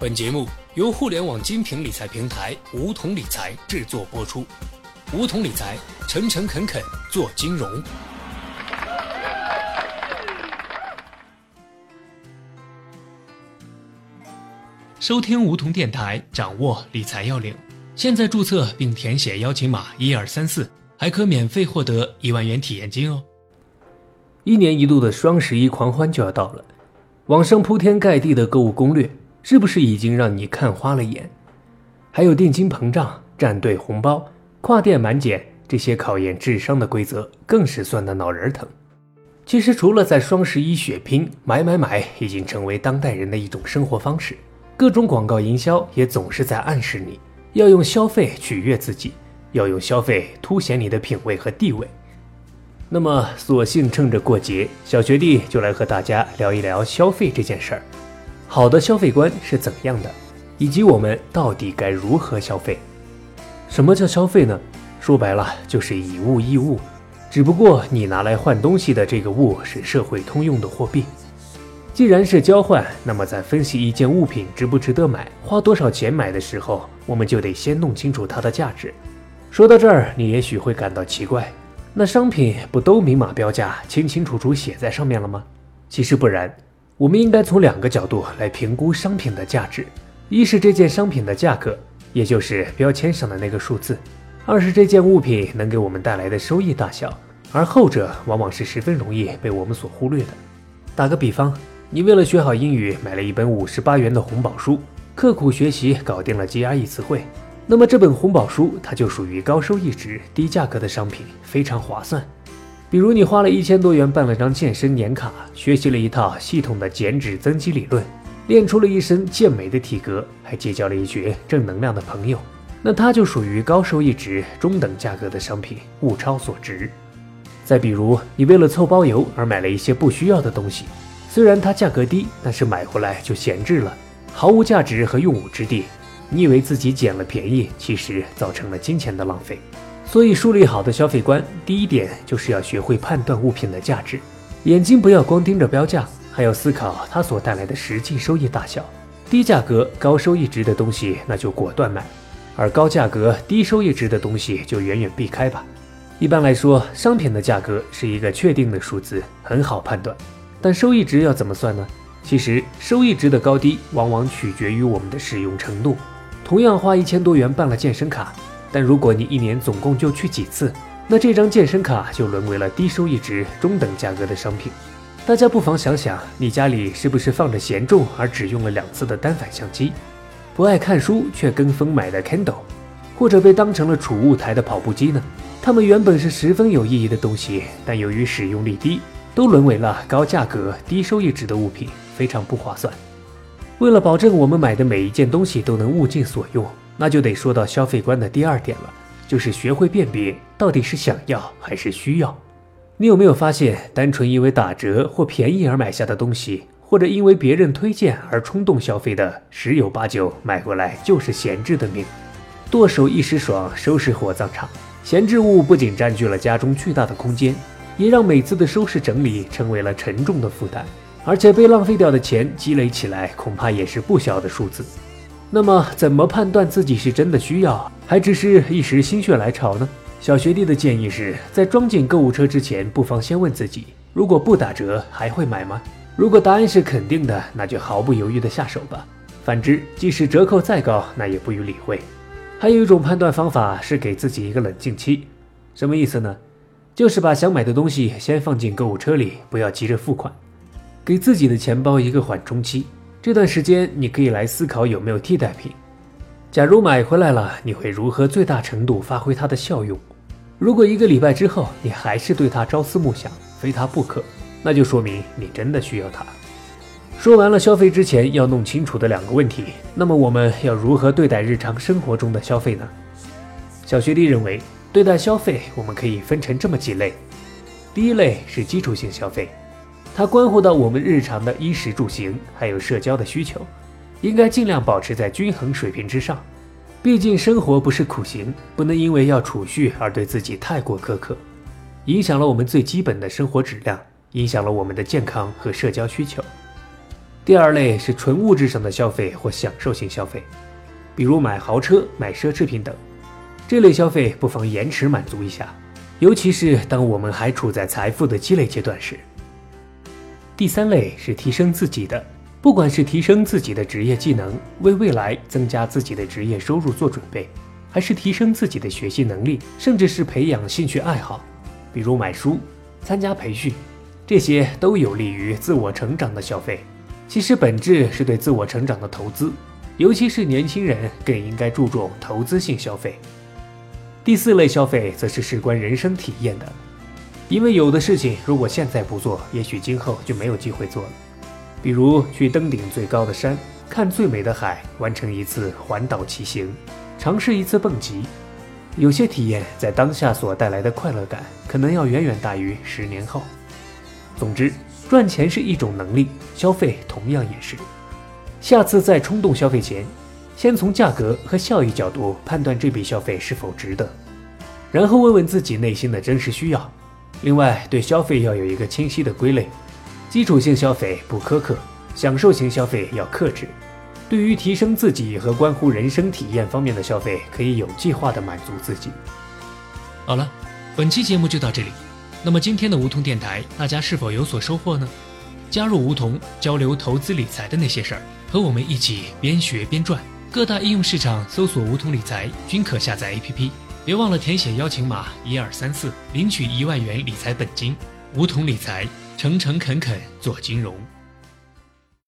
本节目由互联网精品理财平台梧桐理财制作播出。梧桐理财，诚诚恳恳做金融。收听梧桐电台，掌握理财要领。现在注册并填写邀请码一二三四，还可免费获得一万元体验金哦。一年一度的双十一狂欢就要到了，网上铺天盖地的购物攻略。是不是已经让你看花了眼？还有定金膨胀、站队红包、跨店满减这些考验智商的规则，更是算得脑仁疼。其实，除了在双十一血拼买买买，已经成为当代人的一种生活方式。各种广告营销也总是在暗示你要用消费取悦自己，要用消费凸显你的品味和地位。那么，索性趁着过节，小学弟就来和大家聊一聊消费这件事儿。好的消费观是怎样的，以及我们到底该如何消费？什么叫消费呢？说白了就是以物易物，只不过你拿来换东西的这个物是社会通用的货币。既然是交换，那么在分析一件物品值不值得买、花多少钱买的时候，我们就得先弄清楚它的价值。说到这儿，你也许会感到奇怪，那商品不都明码标价、清清楚楚写在上面了吗？其实不然。我们应该从两个角度来评估商品的价值：一是这件商品的价格，也就是标签上的那个数字；二是这件物品能给我们带来的收益大小。而后者往往是十分容易被我们所忽略的。打个比方，你为了学好英语，买了一本五十八元的红宝书，刻苦学习搞定了 GRE 词汇，那么这本红宝书它就属于高收益值、低价格的商品，非常划算。比如你花了一千多元办了张健身年卡，学习了一套系统的减脂增肌理论，练出了一身健美的体格，还结交了一群正能量的朋友，那它就属于高收益值、中等价格的商品，物超所值。再比如你为了凑包邮而买了一些不需要的东西，虽然它价格低，但是买回来就闲置了，毫无价值和用武之地。你以为自己捡了便宜，其实造成了金钱的浪费。所以，树立好的消费观，第一点就是要学会判断物品的价值，眼睛不要光盯着标价，还要思考它所带来的实际收益大小。低价格高收益值的东西，那就果断买；而高价格低收益值的东西，就远远避开吧。一般来说，商品的价格是一个确定的数字，很好判断。但收益值要怎么算呢？其实，收益值的高低往往取决于我们的使用程度。同样花一千多元办了健身卡。但如果你一年总共就去几次，那这张健身卡就沦为了低收益值、中等价格的商品。大家不妨想想，你家里是不是放着嫌重而只用了两次的单反相机？不爱看书却跟风买的 Kindle，或者被当成了储物台的跑步机呢？它们原本是十分有意义的东西，但由于使用率低，都沦为了高价格、低收益值的物品，非常不划算。为了保证我们买的每一件东西都能物尽所用。那就得说到消费观的第二点了，就是学会辨别到底是想要还是需要。你有没有发现，单纯因为打折或便宜而买下的东西，或者因为别人推荐而冲动消费的，十有八九买回来就是闲置的命。剁手一时爽，收拾火葬场。闲置物不仅占据了家中巨大的空间，也让每次的收拾整理成为了沉重的负担，而且被浪费掉的钱积累起来，恐怕也是不小的数字。那么，怎么判断自己是真的需要，还只是一时心血来潮呢？小学弟的建议是在装进购物车之前，不妨先问自己：如果不打折，还会买吗？如果答案是肯定的，那就毫不犹豫地下手吧。反之，即使折扣再高，那也不予理会。还有一种判断方法是给自己一个冷静期，什么意思呢？就是把想买的东西先放进购物车里，不要急着付款，给自己的钱包一个缓冲期。这段时间，你可以来思考有没有替代品。假如买回来了，你会如何最大程度发挥它的效用？如果一个礼拜之后你还是对它朝思暮想，非它不可，那就说明你真的需要它。说完了消费之前要弄清楚的两个问题，那么我们要如何对待日常生活中的消费呢？小学弟认为，对待消费我们可以分成这么几类。第一类是基础性消费。它关乎到我们日常的衣食住行，还有社交的需求，应该尽量保持在均衡水平之上。毕竟生活不是苦行，不能因为要储蓄而对自己太过苛刻，影响了我们最基本的生活质量，影响了我们的健康和社交需求。第二类是纯物质上的消费或享受性消费，比如买豪车、买奢侈品等。这类消费不妨延迟满足一下，尤其是当我们还处在财富的积累阶段时。第三类是提升自己的，不管是提升自己的职业技能，为未来增加自己的职业收入做准备，还是提升自己的学习能力，甚至是培养兴趣爱好，比如买书、参加培训，这些都有利于自我成长的消费。其实本质是对自我成长的投资，尤其是年轻人更应该注重投资性消费。第四类消费则是事关人生体验的，因为有的事情如果现在不做，也许今后就没有机会做了。比如去登顶最高的山，看最美的海，完成一次环岛骑行，尝试一次蹦极。有些体验在当下所带来的快乐感，可能要远远大于十年后。总之，赚钱是一种能力，消费同样也是。下次在冲动消费前。先从价格和效益角度判断这笔消费是否值得，然后问问自己内心的真实需要。另外，对消费要有一个清晰的归类：基础性消费不苛刻，享受型消费要克制。对于提升自己和关乎人生体验方面的消费，可以有计划的满足自己。好了，本期节目就到这里。那么今天的梧桐电台，大家是否有所收获呢？加入梧桐，交流投资理财的那些事儿，和我们一起边学边赚。各大应用市场搜索“梧桐理财”均可下载 APP，别忘了填写邀请码一二三四，领取一万元理财本金。梧桐理财，诚诚恳恳做金融。